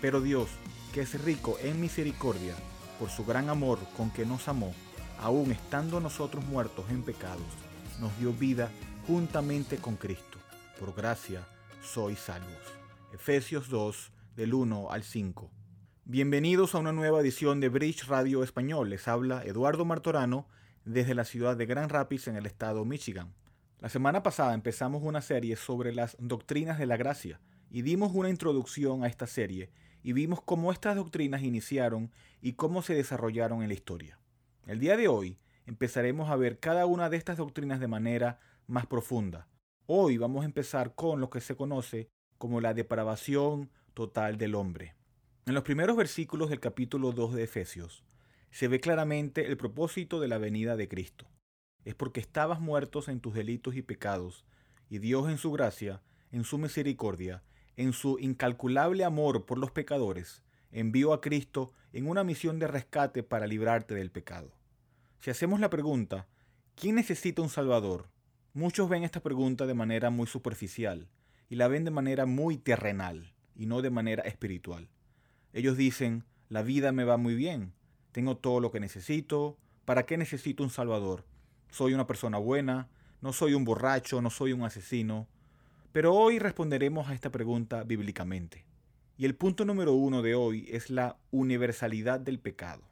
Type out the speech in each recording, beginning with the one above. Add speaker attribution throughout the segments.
Speaker 1: Pero Dios, que es rico en misericordia, por su gran amor con que nos amó, aun estando nosotros muertos en pecados, nos dio vida juntamente con Cristo. Por gracia sois salvos. Efesios 2, del 1 al 5. Bienvenidos a una nueva edición de Bridge Radio Español. Les habla Eduardo Martorano desde la ciudad de Grand Rapids en el estado Michigan. La semana pasada empezamos una serie sobre las doctrinas de la gracia y dimos una introducción a esta serie y vimos cómo estas doctrinas iniciaron y cómo se desarrollaron en la historia. El día de hoy empezaremos a ver cada una de estas doctrinas de manera más profunda. Hoy vamos a empezar con lo que se conoce como la depravación total del hombre. En los primeros versículos del capítulo 2 de Efesios se ve claramente el propósito de la venida de Cristo. Es porque estabas muertos en tus delitos y pecados, y Dios en su gracia, en su misericordia, en su incalculable amor por los pecadores, envió a Cristo en una misión de rescate para librarte del pecado. Si hacemos la pregunta, ¿quién necesita un Salvador? Muchos ven esta pregunta de manera muy superficial y la ven de manera muy terrenal y no de manera espiritual. Ellos dicen, la vida me va muy bien, tengo todo lo que necesito, ¿para qué necesito un Salvador? Soy una persona buena, no soy un borracho, no soy un asesino, pero hoy responderemos a esta pregunta bíblicamente. Y el punto número uno de hoy es la universalidad del pecado.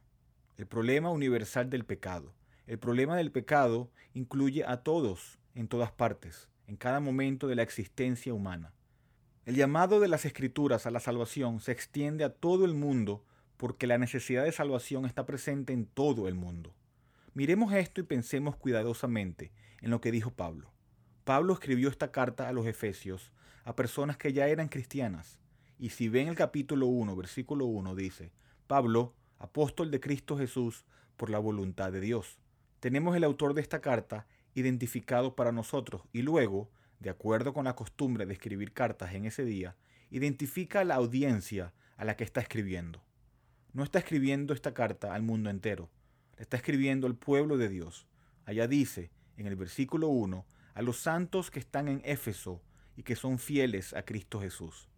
Speaker 1: El problema universal del pecado. El problema del pecado incluye a todos, en todas partes, en cada momento de la existencia humana. El llamado de las escrituras a la salvación se extiende a todo el mundo porque la necesidad de salvación está presente en todo el mundo. Miremos esto y pensemos cuidadosamente en lo que dijo Pablo. Pablo escribió esta carta a los Efesios a personas que ya eran cristianas. Y si ven el capítulo 1, versículo 1, dice, Pablo, apóstol de Cristo Jesús, por la voluntad de Dios. Tenemos el autor de esta carta identificado para nosotros y luego, de acuerdo con la costumbre de escribir cartas en ese día, identifica a la audiencia a la que está escribiendo. No está escribiendo esta carta al mundo entero, la está escribiendo al pueblo de Dios. Allá dice, en el versículo 1, a los santos que están en Éfeso y que son fieles a Cristo Jesús.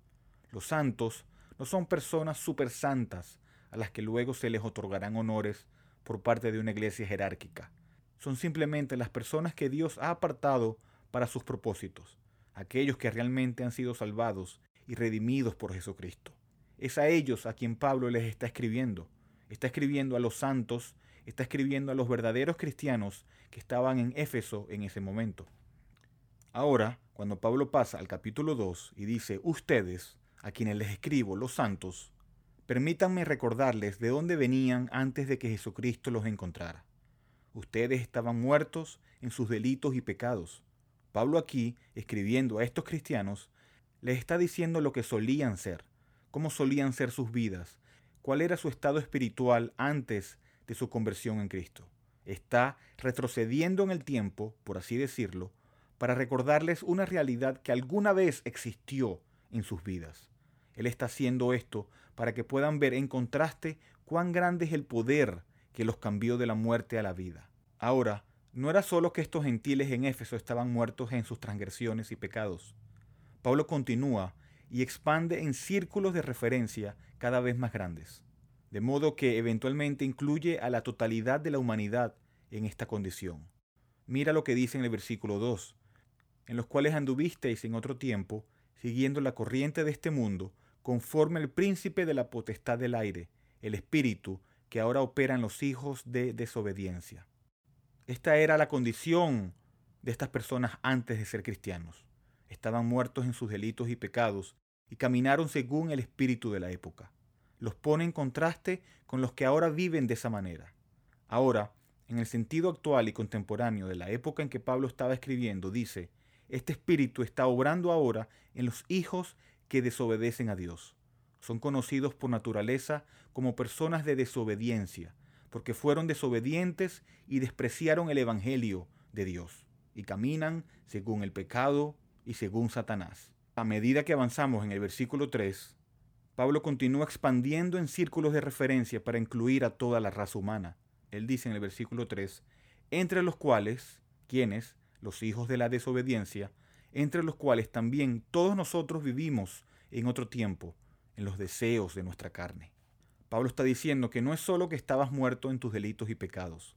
Speaker 1: Los santos no son personas super santas a las que luego se les otorgarán honores por parte de una iglesia jerárquica. Son simplemente las personas que Dios ha apartado para sus propósitos, aquellos que realmente han sido salvados y redimidos por Jesucristo. Es a ellos a quien Pablo les está escribiendo. Está escribiendo a los santos, está escribiendo a los verdaderos cristianos que estaban en Éfeso en ese momento. Ahora, cuando Pablo pasa al capítulo 2 y dice, ustedes, a quienes les escribo, los santos, permítanme recordarles de dónde venían antes de que Jesucristo los encontrara. Ustedes estaban muertos en sus delitos y pecados. Pablo aquí, escribiendo a estos cristianos, les está diciendo lo que solían ser, cómo solían ser sus vidas, cuál era su estado espiritual antes de su conversión en Cristo. Está retrocediendo en el tiempo, por así decirlo, para recordarles una realidad que alguna vez existió en sus vidas. Él está haciendo esto para que puedan ver en contraste cuán grande es el poder que los cambió de la muerte a la vida. Ahora, no era solo que estos gentiles en Éfeso estaban muertos en sus transgresiones y pecados. Pablo continúa y expande en círculos de referencia cada vez más grandes, de modo que eventualmente incluye a la totalidad de la humanidad en esta condición. Mira lo que dice en el versículo 2 en los cuales anduvisteis en otro tiempo, siguiendo la corriente de este mundo, conforme al príncipe de la potestad del aire, el espíritu que ahora opera en los hijos de desobediencia. Esta era la condición de estas personas antes de ser cristianos. Estaban muertos en sus delitos y pecados y caminaron según el espíritu de la época. Los pone en contraste con los que ahora viven de esa manera. Ahora, en el sentido actual y contemporáneo de la época en que Pablo estaba escribiendo, dice, este espíritu está obrando ahora en los hijos que desobedecen a Dios. Son conocidos por naturaleza como personas de desobediencia, porque fueron desobedientes y despreciaron el Evangelio de Dios, y caminan según el pecado y según Satanás. A medida que avanzamos en el versículo 3, Pablo continúa expandiendo en círculos de referencia para incluir a toda la raza humana. Él dice en el versículo 3, entre los cuales, quienes, los hijos de la desobediencia, entre los cuales también todos nosotros vivimos en otro tiempo, en los deseos de nuestra carne. Pablo está diciendo que no es solo que estabas muerto en tus delitos y pecados,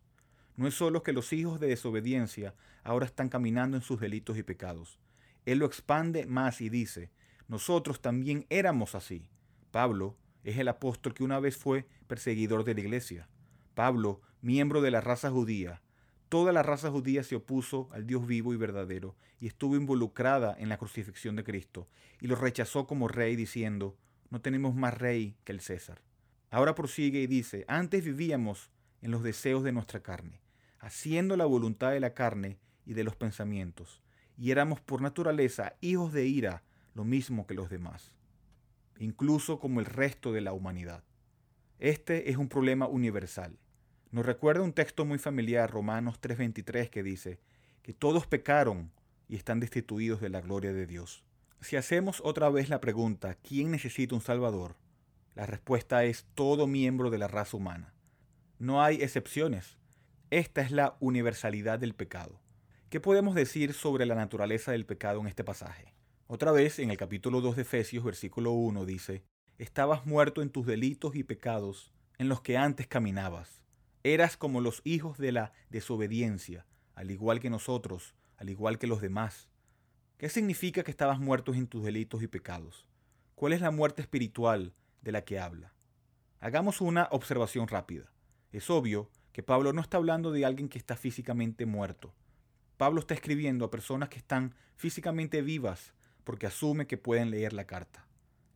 Speaker 1: no es solo que los hijos de desobediencia ahora están caminando en sus delitos y pecados. Él lo expande más y dice, nosotros también éramos así. Pablo es el apóstol que una vez fue perseguidor de la iglesia. Pablo, miembro de la raza judía, Toda la raza judía se opuso al Dios vivo y verdadero y estuvo involucrada en la crucifixión de Cristo y lo rechazó como rey diciendo, no tenemos más rey que el César. Ahora prosigue y dice, antes vivíamos en los deseos de nuestra carne, haciendo la voluntad de la carne y de los pensamientos, y éramos por naturaleza hijos de ira, lo mismo que los demás, incluso como el resto de la humanidad. Este es un problema universal nos recuerda un texto muy familiar, Romanos 3:23, que dice que todos pecaron y están destituidos de la gloria de Dios. Si hacemos otra vez la pregunta, ¿quién necesita un Salvador? La respuesta es todo miembro de la raza humana. No hay excepciones. Esta es la universalidad del pecado. ¿Qué podemos decir sobre la naturaleza del pecado en este pasaje? Otra vez, en el capítulo 2 de Efesios, versículo 1, dice, Estabas muerto en tus delitos y pecados en los que antes caminabas Eras como los hijos de la desobediencia, al igual que nosotros, al igual que los demás. ¿Qué significa que estabas muertos en tus delitos y pecados? ¿Cuál es la muerte espiritual de la que habla? Hagamos una observación rápida. Es obvio que Pablo no está hablando de alguien que está físicamente muerto. Pablo está escribiendo a personas que están físicamente vivas porque asume que pueden leer la carta.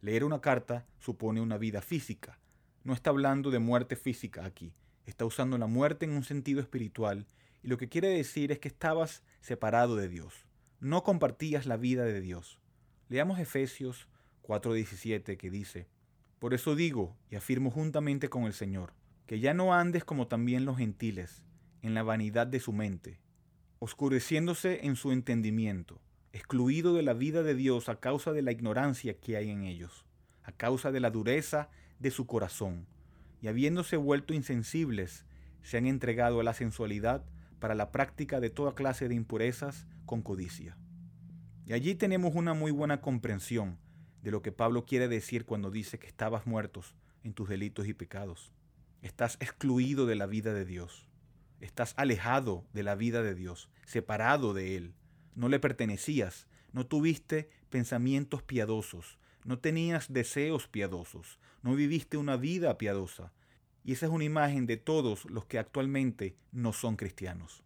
Speaker 1: Leer una carta supone una vida física. No está hablando de muerte física aquí, está usando la muerte en un sentido espiritual y lo que quiere decir es que estabas separado de Dios, no compartías la vida de Dios. Leamos Efesios 4:17 que dice, Por eso digo y afirmo juntamente con el Señor, que ya no andes como también los gentiles, en la vanidad de su mente, oscureciéndose en su entendimiento, excluido de la vida de Dios a causa de la ignorancia que hay en ellos, a causa de la dureza de su corazón y habiéndose vuelto insensibles, se han entregado a la sensualidad para la práctica de toda clase de impurezas con codicia. Y allí tenemos una muy buena comprensión de lo que Pablo quiere decir cuando dice que estabas muertos en tus delitos y pecados. Estás excluido de la vida de Dios. Estás alejado de la vida de Dios, separado de Él. No le pertenecías, no tuviste pensamientos piadosos, no tenías deseos piadosos, no viviste una vida piadosa. Y esa es una imagen de todos los que actualmente no son cristianos.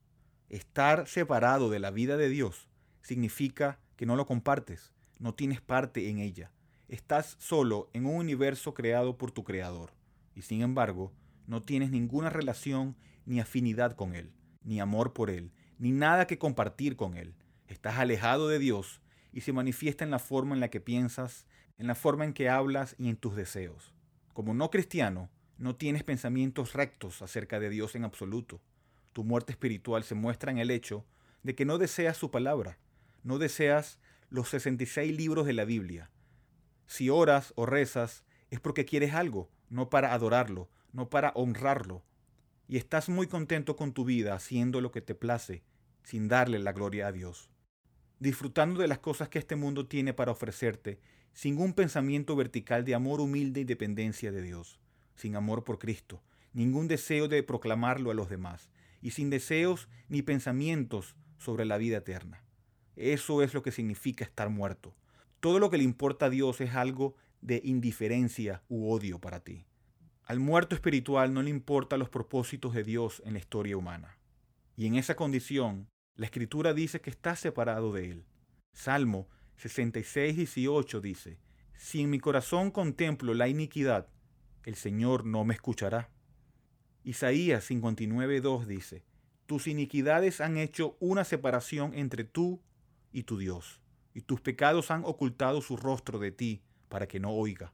Speaker 1: Estar separado de la vida de Dios significa que no lo compartes, no tienes parte en ella. Estás solo en un universo creado por tu Creador. Y sin embargo, no tienes ninguna relación ni afinidad con Él, ni amor por Él, ni nada que compartir con Él. Estás alejado de Dios y se manifiesta en la forma en la que piensas, en la forma en que hablas y en tus deseos. Como no cristiano, no tienes pensamientos rectos acerca de Dios en absoluto. Tu muerte espiritual se muestra en el hecho de que no deseas su palabra, no deseas los 66 libros de la Biblia. Si oras o rezas es porque quieres algo, no para adorarlo, no para honrarlo. Y estás muy contento con tu vida haciendo lo que te place, sin darle la gloria a Dios. Disfrutando de las cosas que este mundo tiene para ofrecerte sin un pensamiento vertical de amor humilde y dependencia de Dios, sin amor por Cristo, ningún deseo de proclamarlo a los demás, y sin deseos ni pensamientos sobre la vida eterna. Eso es lo que significa estar muerto. Todo lo que le importa a Dios es algo de indiferencia u odio para ti. Al muerto espiritual no le importan los propósitos de Dios en la historia humana. Y en esa condición, la Escritura dice que está separado de Él. Salmo 66, 18 dice, Si en mi corazón contemplo la iniquidad, el Señor no me escuchará. Isaías 59, 2 dice, Tus iniquidades han hecho una separación entre tú y tu Dios, y tus pecados han ocultado su rostro de ti para que no oiga.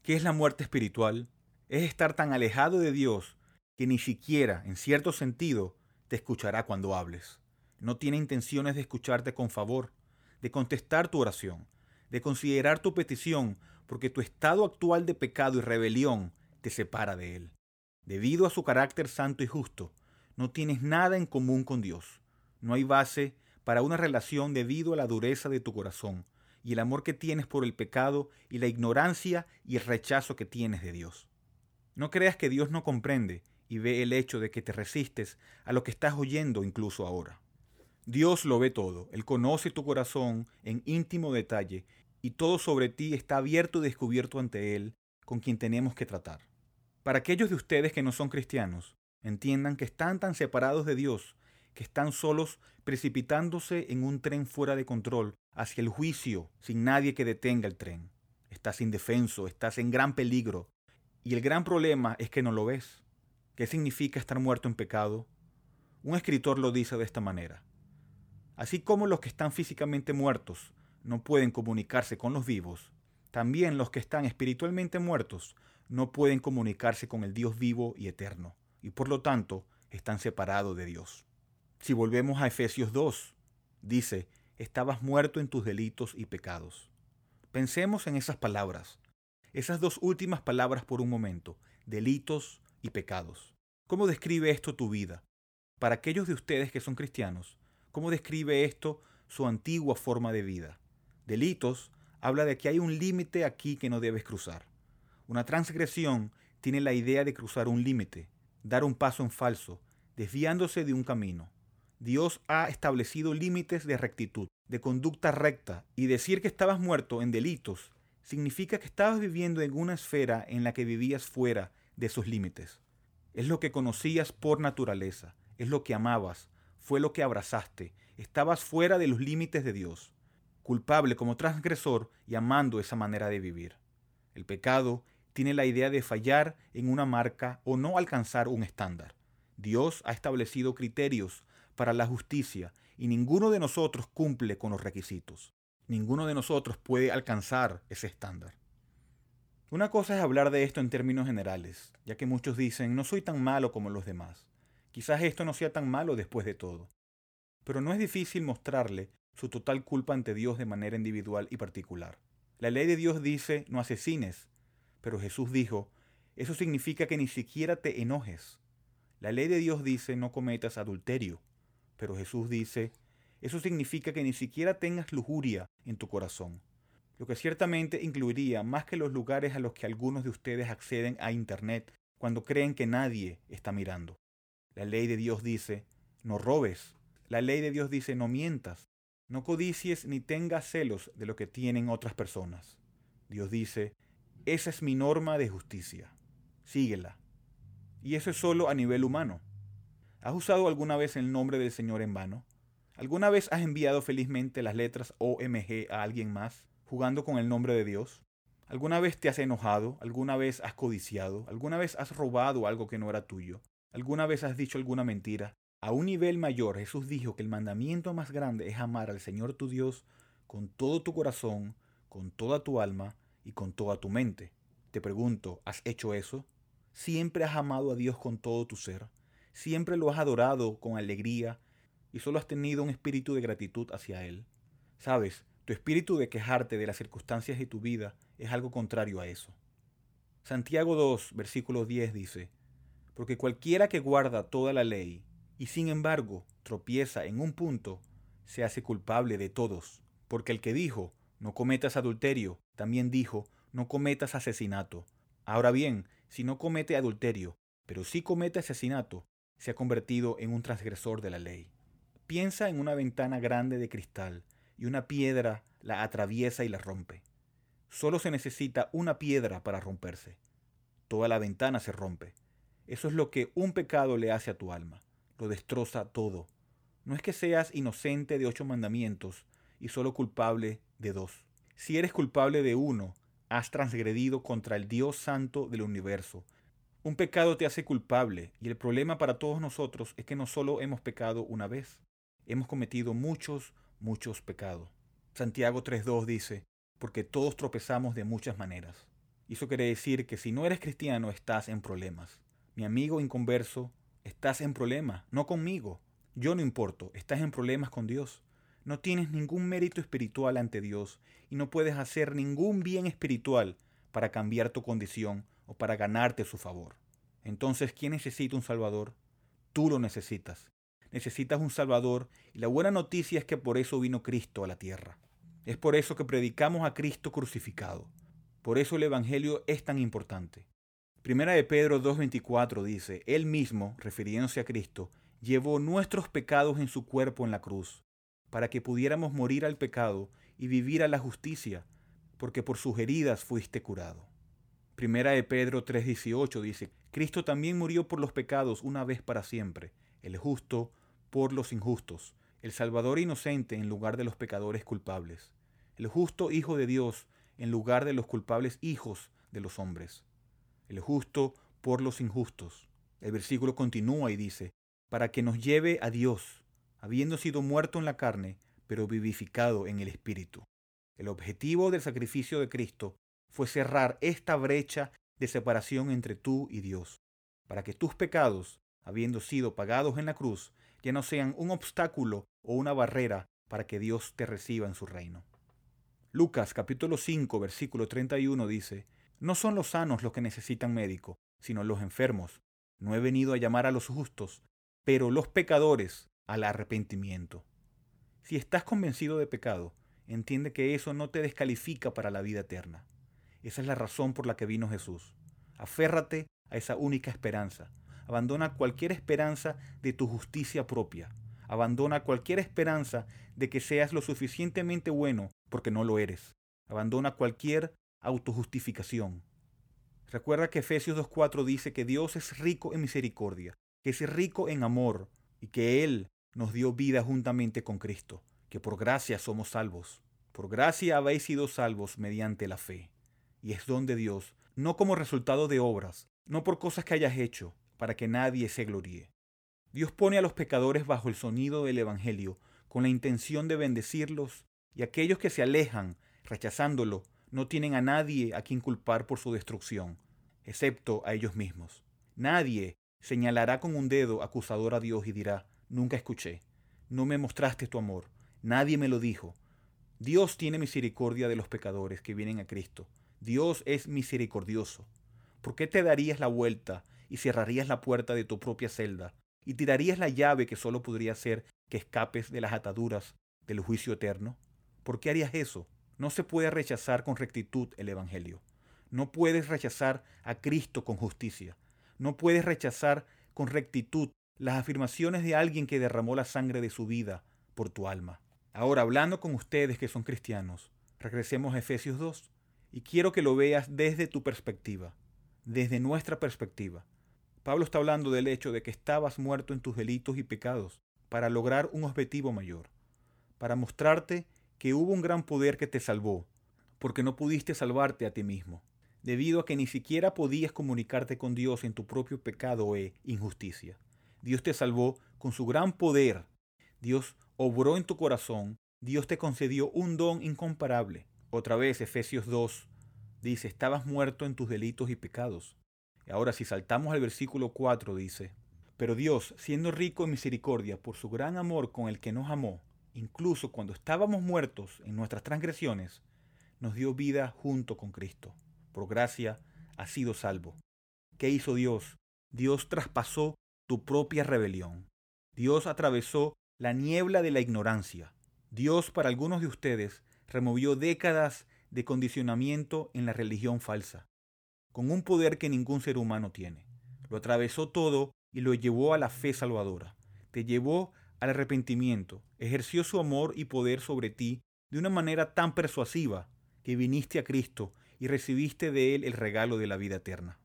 Speaker 1: ¿Qué es la muerte espiritual? Es estar tan alejado de Dios que ni siquiera, en cierto sentido, te escuchará cuando hables. No tiene intenciones de escucharte con favor, de contestar tu oración, de considerar tu petición, porque tu estado actual de pecado y rebelión te separa de Él. Debido a su carácter santo y justo, no tienes nada en común con Dios. No hay base para una relación debido a la dureza de tu corazón y el amor que tienes por el pecado y la ignorancia y el rechazo que tienes de Dios. No creas que Dios no comprende y ve el hecho de que te resistes a lo que estás oyendo incluso ahora. Dios lo ve todo, Él conoce tu corazón en íntimo detalle y todo sobre ti está abierto y descubierto ante Él, con quien tenemos que tratar. Para aquellos de ustedes que no son cristianos, entiendan que están tan separados de Dios que están solos precipitándose en un tren fuera de control hacia el juicio sin nadie que detenga el tren. Estás indefenso, estás en gran peligro. Y el gran problema es que no lo ves. ¿Qué significa estar muerto en pecado? Un escritor lo dice de esta manera. Así como los que están físicamente muertos no pueden comunicarse con los vivos, también los que están espiritualmente muertos no pueden comunicarse con el Dios vivo y eterno, y por lo tanto están separados de Dios. Si volvemos a Efesios 2, dice, estabas muerto en tus delitos y pecados. Pensemos en esas palabras, esas dos últimas palabras por un momento, delitos y pecados. ¿Cómo describe esto tu vida? Para aquellos de ustedes que son cristianos, ¿cómo describe esto su antigua forma de vida? Delitos habla de que hay un límite aquí que no debes cruzar. Una transgresión tiene la idea de cruzar un límite, dar un paso en falso, desviándose de un camino. Dios ha establecido límites de rectitud, de conducta recta, y decir que estabas muerto en delitos significa que estabas viviendo en una esfera en la que vivías fuera de esos límites. Es lo que conocías por naturaleza, es lo que amabas, fue lo que abrazaste, estabas fuera de los límites de Dios culpable como transgresor y amando esa manera de vivir. El pecado tiene la idea de fallar en una marca o no alcanzar un estándar. Dios ha establecido criterios para la justicia y ninguno de nosotros cumple con los requisitos. Ninguno de nosotros puede alcanzar ese estándar. Una cosa es hablar de esto en términos generales, ya que muchos dicen, no soy tan malo como los demás. Quizás esto no sea tan malo después de todo. Pero no es difícil mostrarle su total culpa ante Dios de manera individual y particular. La ley de Dios dice no asesines, pero Jesús dijo, eso significa que ni siquiera te enojes. La ley de Dios dice no cometas adulterio, pero Jesús dice, eso significa que ni siquiera tengas lujuria en tu corazón, lo que ciertamente incluiría más que los lugares a los que algunos de ustedes acceden a Internet cuando creen que nadie está mirando. La ley de Dios dice, no robes. La ley de Dios dice, no mientas. No codicies ni tengas celos de lo que tienen otras personas. Dios dice, esa es mi norma de justicia. Síguela. Y eso es solo a nivel humano. ¿Has usado alguna vez el nombre del Señor en vano? ¿Alguna vez has enviado felizmente las letras OMG a alguien más, jugando con el nombre de Dios? ¿Alguna vez te has enojado? ¿Alguna vez has codiciado? ¿Alguna vez has robado algo que no era tuyo? ¿Alguna vez has dicho alguna mentira? A un nivel mayor, Jesús dijo que el mandamiento más grande es amar al Señor tu Dios con todo tu corazón, con toda tu alma y con toda tu mente. Te pregunto, ¿has hecho eso? ¿Siempre has amado a Dios con todo tu ser? ¿Siempre lo has adorado con alegría y solo has tenido un espíritu de gratitud hacia Él? Sabes, tu espíritu de quejarte de las circunstancias de tu vida es algo contrario a eso. Santiago 2, versículo 10 dice, Porque cualquiera que guarda toda la ley y sin embargo tropieza en un punto, se hace culpable de todos, porque el que dijo, no cometas adulterio, también dijo, no cometas asesinato. Ahora bien, si no comete adulterio, pero sí comete asesinato, se ha convertido en un transgresor de la ley. Piensa en una ventana grande de cristal y una piedra la atraviesa y la rompe. Solo se necesita una piedra para romperse. Toda la ventana se rompe. Eso es lo que un pecado le hace a tu alma lo destroza todo. No es que seas inocente de ocho mandamientos y solo culpable de dos. Si eres culpable de uno, has transgredido contra el Dios Santo del universo. Un pecado te hace culpable y el problema para todos nosotros es que no solo hemos pecado una vez, hemos cometido muchos, muchos pecados. Santiago 3.2 dice, porque todos tropezamos de muchas maneras. Eso quiere decir que si no eres cristiano estás en problemas. Mi amigo inconverso, estás en problemas, no conmigo. Yo no importo, estás en problemas con Dios. No tienes ningún mérito espiritual ante Dios y no puedes hacer ningún bien espiritual para cambiar tu condición o para ganarte su favor. Entonces, ¿quién necesita un Salvador? Tú lo necesitas. Necesitas un Salvador y la buena noticia es que por eso vino Cristo a la tierra. Es por eso que predicamos a Cristo crucificado. Por eso el Evangelio es tan importante. Primera de Pedro 2.24 dice, Él mismo, refiriéndose a Cristo, llevó nuestros pecados en su cuerpo en la cruz, para que pudiéramos morir al pecado y vivir a la justicia, porque por sus heridas fuiste curado. Primera de Pedro 3.18 dice, Cristo también murió por los pecados una vez para siempre, el justo por los injustos, el Salvador inocente en lugar de los pecadores culpables, el justo Hijo de Dios en lugar de los culpables hijos de los hombres, el justo por los injustos. El versículo continúa y dice, para que nos lleve a Dios, habiendo sido muerto en la carne, pero vivificado en el Espíritu. El objetivo del sacrificio de Cristo fue cerrar esta brecha de separación entre tú y Dios, para que tus pecados, habiendo sido pagados en la cruz, ya no sean un obstáculo o una barrera para que Dios te reciba en su reino. Lucas capítulo 5 versículo 31 dice, No son los sanos los que necesitan médico, sino los enfermos. No he venido a llamar a los justos, pero los pecadores al arrepentimiento. Si estás convencido de pecado, entiende que eso no te descalifica para la vida eterna. Esa es la razón por la que vino Jesús. Aférrate a esa única esperanza. Abandona cualquier esperanza de tu justicia propia. Abandona cualquier esperanza de que seas lo suficientemente bueno porque no lo eres. Abandona cualquier autojustificación. Recuerda que Efesios 2.4 dice que Dios es rico en misericordia, que es rico en amor y que Él nos dio vida juntamente con Cristo, que por gracia somos salvos. Por gracia habéis sido salvos mediante la fe. Y es don de Dios, no como resultado de obras, no por cosas que hayas hecho, para que nadie se gloríe. Dios pone a los pecadores bajo el sonido del Evangelio con la intención de bendecirlos y aquellos que se alejan, rechazándolo, no tienen a nadie a quien culpar por su destrucción, excepto a ellos mismos. Nadie señalará con un dedo acusador a Dios y dirá, nunca escuché, no me mostraste tu amor, nadie me lo dijo. Dios tiene misericordia de los pecadores que vienen a Cristo. Dios es misericordioso. ¿Por qué te darías la vuelta y cerrarías la puerta de tu propia celda y tirarías la llave que solo podría ser que escapes de las ataduras del juicio eterno? ¿Por qué harías eso? No se puede rechazar con rectitud el Evangelio. No puedes rechazar a Cristo con justicia. No puedes rechazar con rectitud las afirmaciones de alguien que derramó la sangre de su vida por tu alma. Ahora, hablando con ustedes que son cristianos, regresemos a Efesios 2 y quiero que lo veas desde tu perspectiva, desde nuestra perspectiva. Pablo está hablando del hecho de que estabas muerto en tus delitos y pecados para lograr un objetivo mayor, para mostrarte que hubo un gran poder que te salvó, porque no pudiste salvarte a ti mismo, debido a que ni siquiera podías comunicarte con Dios en tu propio pecado e injusticia. Dios te salvó con su gran poder. Dios obró en tu corazón. Dios te concedió un don incomparable. Otra vez, Efesios 2 dice, estabas muerto en tus delitos y pecados. Ahora si saltamos al versículo 4 dice, pero Dios, siendo rico en misericordia por su gran amor con el que nos amó, incluso cuando estábamos muertos en nuestras transgresiones, nos dio vida junto con Cristo. Por gracia ha sido salvo. ¿Qué hizo Dios? Dios traspasó tu propia rebelión. Dios atravesó la niebla de la ignorancia. Dios para algunos de ustedes removió décadas de condicionamiento en la religión falsa, con un poder que ningún ser humano tiene. Lo atravesó todo y lo llevó a la fe salvadora. Te llevó al arrepentimiento, ejerció su amor y poder sobre ti de una manera tan persuasiva que viniste a Cristo y recibiste de Él el regalo de la vida eterna.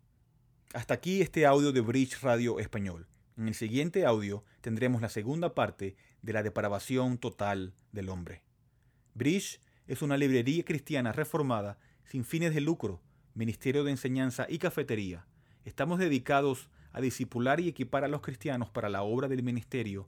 Speaker 1: Hasta aquí este audio de Bridge Radio Español. En el siguiente audio tendremos la segunda parte de la depravación total del hombre. Bridge es una librería cristiana reformada sin fines de lucro, ministerio de enseñanza y cafetería. Estamos dedicados a discipular y equipar a los cristianos para la obra del ministerio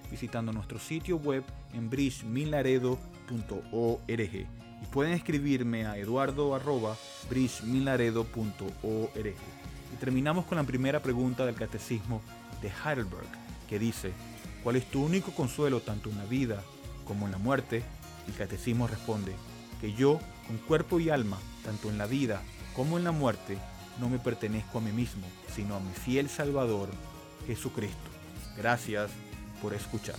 Speaker 1: visitando nuestro sitio web en bridgemilaredo.org y pueden escribirme a eduardo.bridgemilaredo.org. Y terminamos con la primera pregunta del Catecismo de Heidelberg, que dice, ¿cuál es tu único consuelo tanto en la vida como en la muerte? El Catecismo responde, que yo, con cuerpo y alma, tanto en la vida como en la muerte, no me pertenezco a mí mismo, sino a mi fiel Salvador, Jesucristo. Gracias por escuchar.